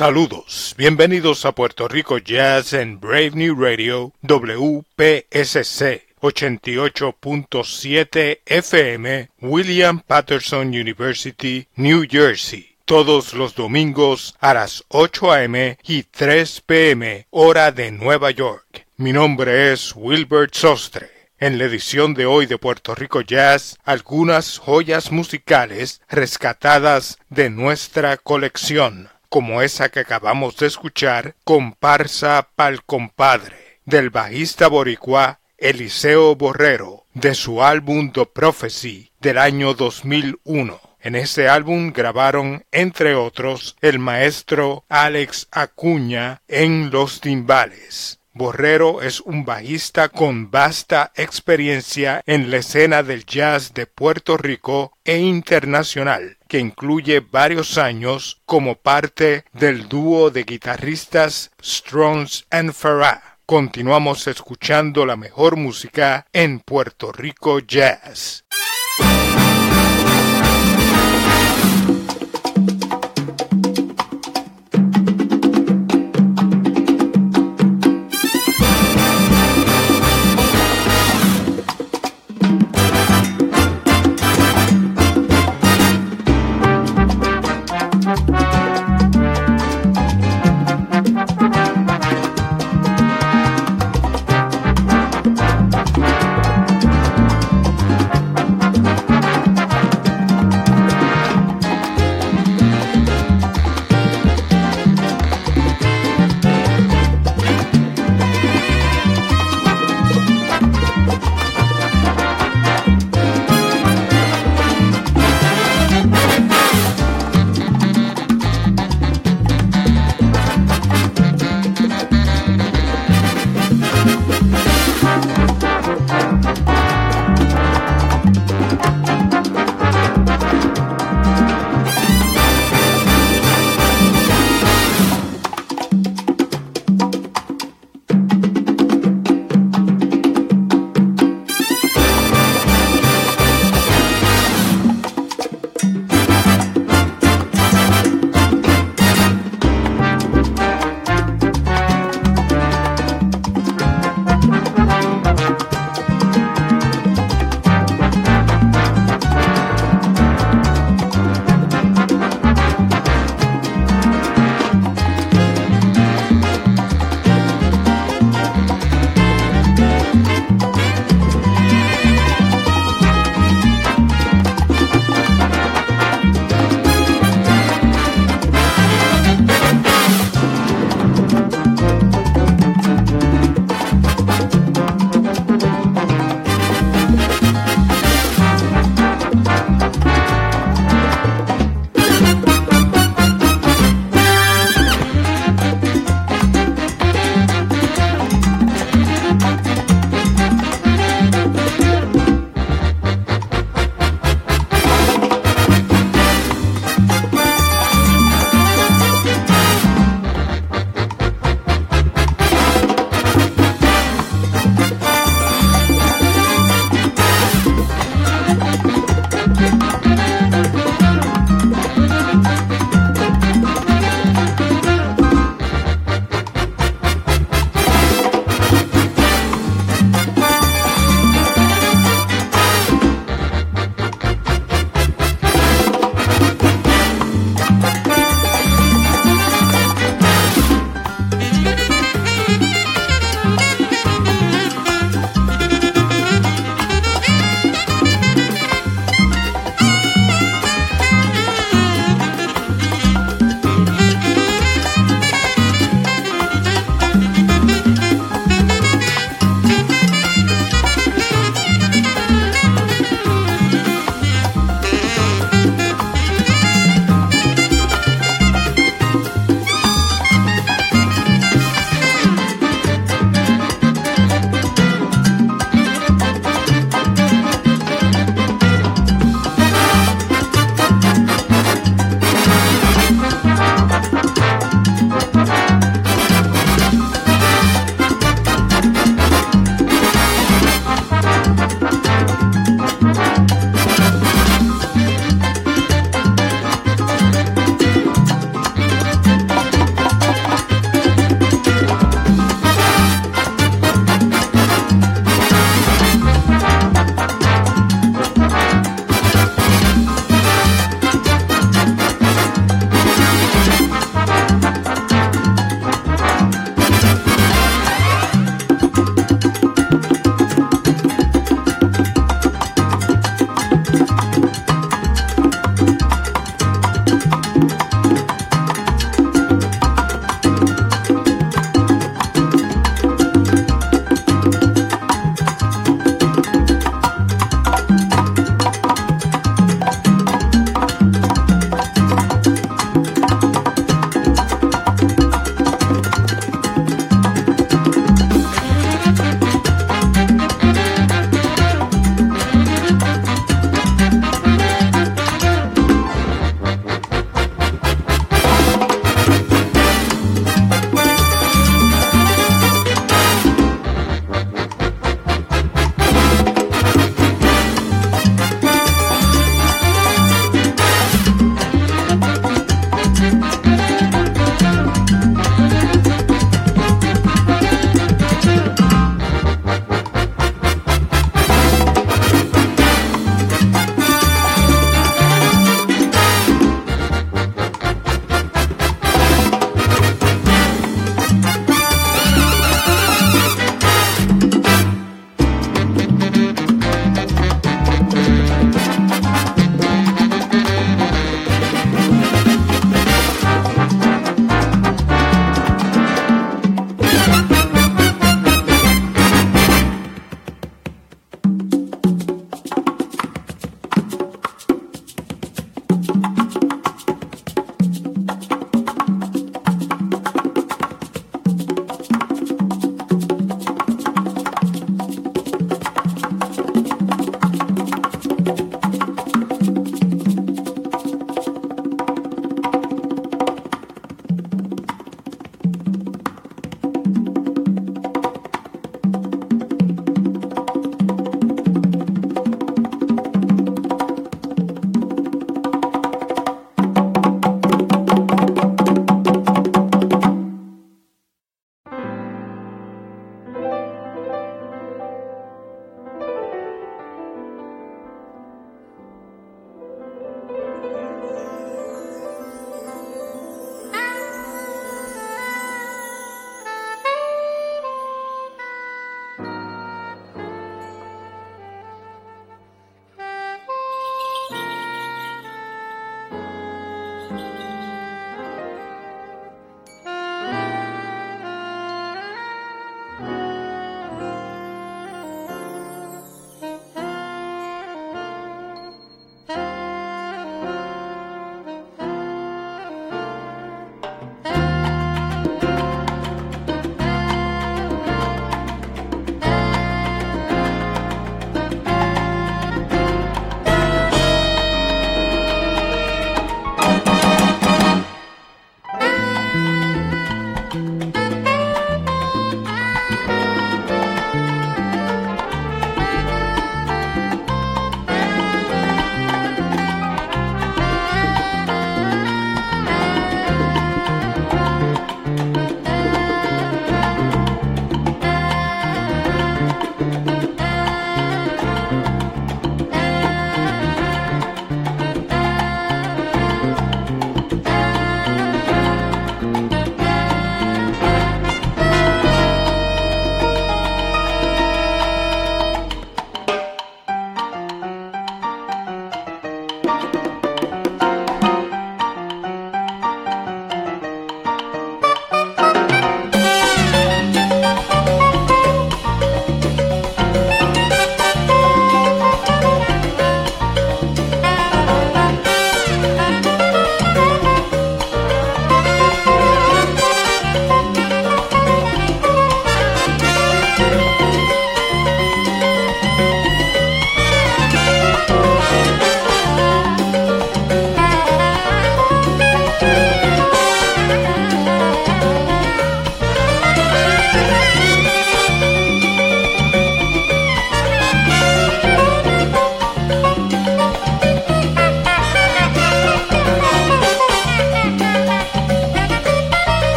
Saludos, bienvenidos a Puerto Rico Jazz en Brave New Radio WPSC 88.7 FM William Patterson University, New Jersey. Todos los domingos a las 8 a.m. y 3 p.m. hora de Nueva York. Mi nombre es Wilbert Sostre. En la edición de hoy de Puerto Rico Jazz, algunas joyas musicales rescatadas de nuestra colección como esa que acabamos de escuchar, Comparsa pa'l compadre, del bajista boricua Eliseo Borrero, de su álbum The Prophecy del año 2001. En ese álbum grabaron, entre otros, el maestro Alex Acuña en los timbales. Borrero es un bajista con vasta experiencia en la escena del jazz de Puerto Rico e internacional, que incluye varios años como parte del dúo de guitarristas Strongs and Farah. Continuamos escuchando la mejor música en Puerto Rico Jazz.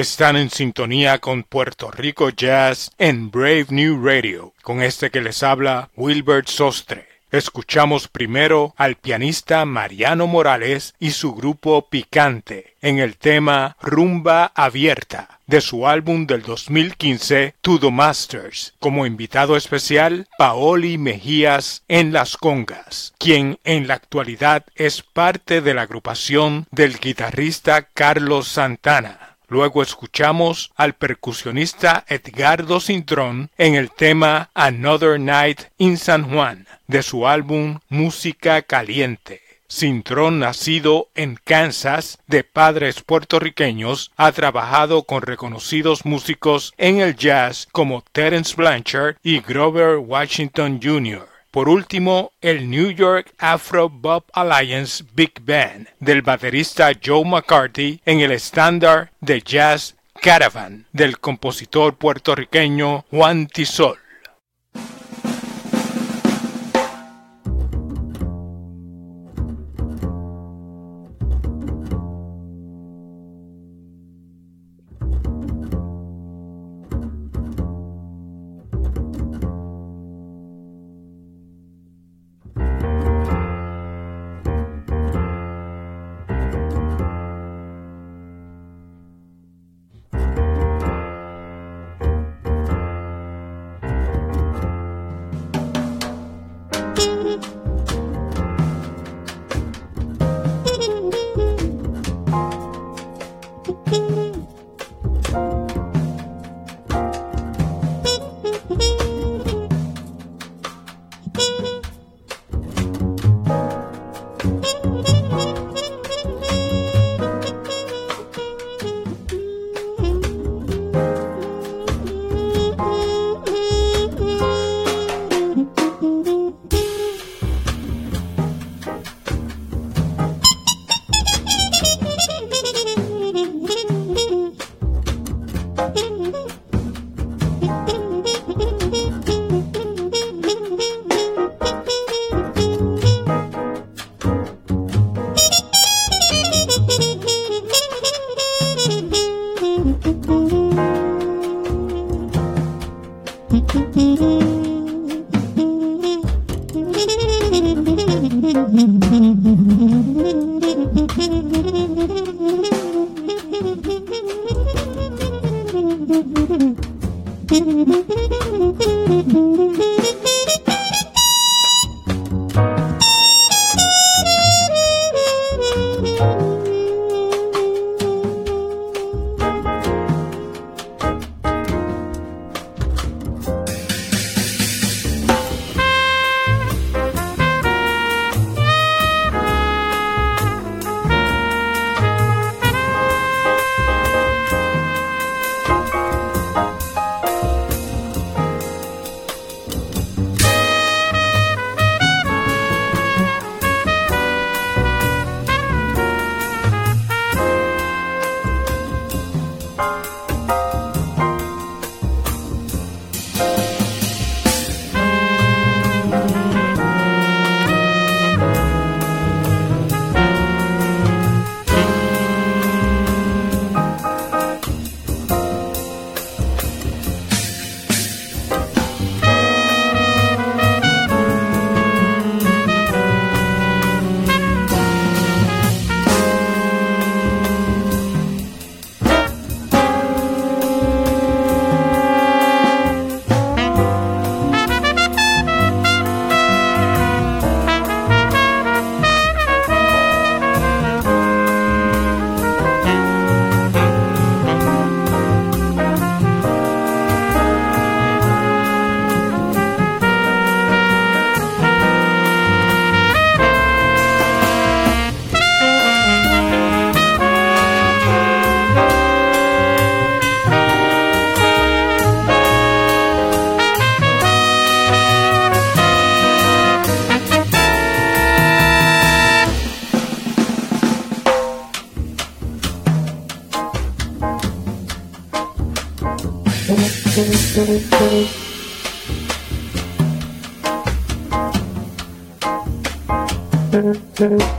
Están en sintonía con Puerto Rico Jazz en Brave New Radio, con este que les habla Wilbert Sostre. Escuchamos primero al pianista Mariano Morales y su grupo Picante en el tema Rumba Abierta de su álbum del 2015 To the Masters, como invitado especial Paoli Mejías en las congas, quien en la actualidad es parte de la agrupación del guitarrista Carlos Santana. Luego escuchamos al percusionista Edgardo Cintrón en el tema Another Night in San Juan de su álbum Música Caliente. Cintrón, nacido en Kansas, de padres puertorriqueños, ha trabajado con reconocidos músicos en el jazz como Terence Blanchard y Grover Washington Jr. Por último, el New York Afro Bob Alliance Big Band del baterista Joe McCarthy en el estándar de jazz Caravan del compositor puertorriqueño Juan Tisol.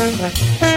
Uh-huh.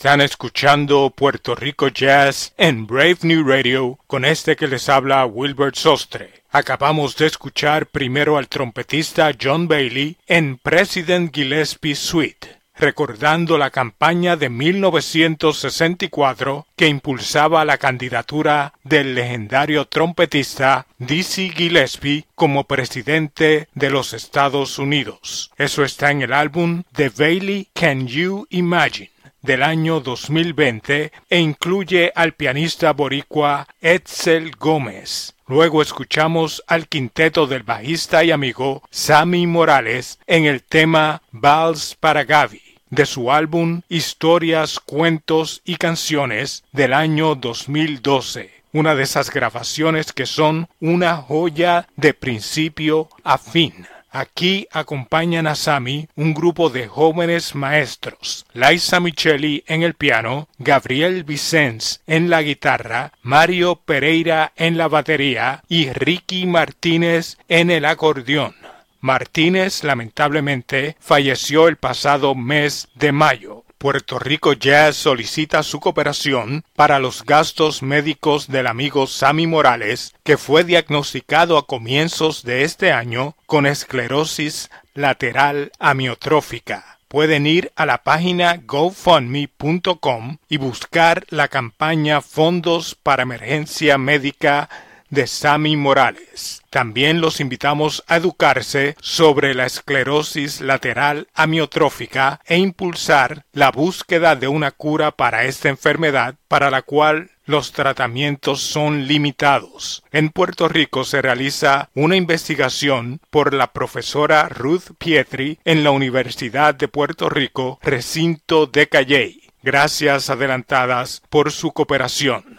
Están escuchando Puerto Rico Jazz en Brave New Radio con este que les habla Wilbert Sostre. Acabamos de escuchar primero al trompetista John Bailey en President Gillespie Suite recordando la campaña de 1964 que impulsaba la candidatura del legendario trompetista Dizzy Gillespie como presidente de los Estados Unidos. Eso está en el álbum The Bailey Can You Imagine del año 2020 e incluye al pianista boricua Edsel Gómez. Luego escuchamos al quinteto del bajista y amigo Sammy Morales en el tema Vals para Gavi de su álbum Historias, Cuentos y Canciones del año 2012 una de esas grabaciones que son una joya de principio a fin. Aquí acompañan a Sami un grupo de jóvenes maestros, Laisa Micheli en el piano, Gabriel Vicens en la guitarra, Mario Pereira en la batería y Ricky Martínez en el acordeón. Martínez lamentablemente falleció el pasado mes de mayo. Puerto Rico Jazz solicita su cooperación para los gastos médicos del amigo Sammy Morales, que fue diagnosticado a comienzos de este año con esclerosis lateral amiotrófica. Pueden ir a la página gofundme.com y buscar la campaña Fondos para Emergencia Médica de Sammy Morales. También los invitamos a educarse sobre la esclerosis lateral amiotrófica e impulsar la búsqueda de una cura para esta enfermedad para la cual los tratamientos son limitados. En Puerto Rico se realiza una investigación por la profesora Ruth Pietri en la Universidad de Puerto Rico, recinto de Calley. Gracias adelantadas por su cooperación.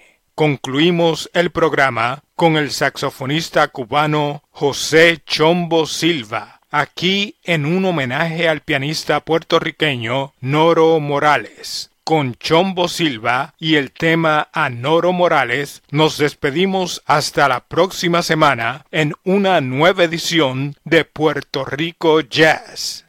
Concluimos el programa con el saxofonista cubano José Chombo Silva, aquí en un homenaje al pianista puertorriqueño Noro Morales. Con Chombo Silva y el tema a Noro Morales, nos despedimos hasta la próxima semana en una nueva edición de Puerto Rico Jazz.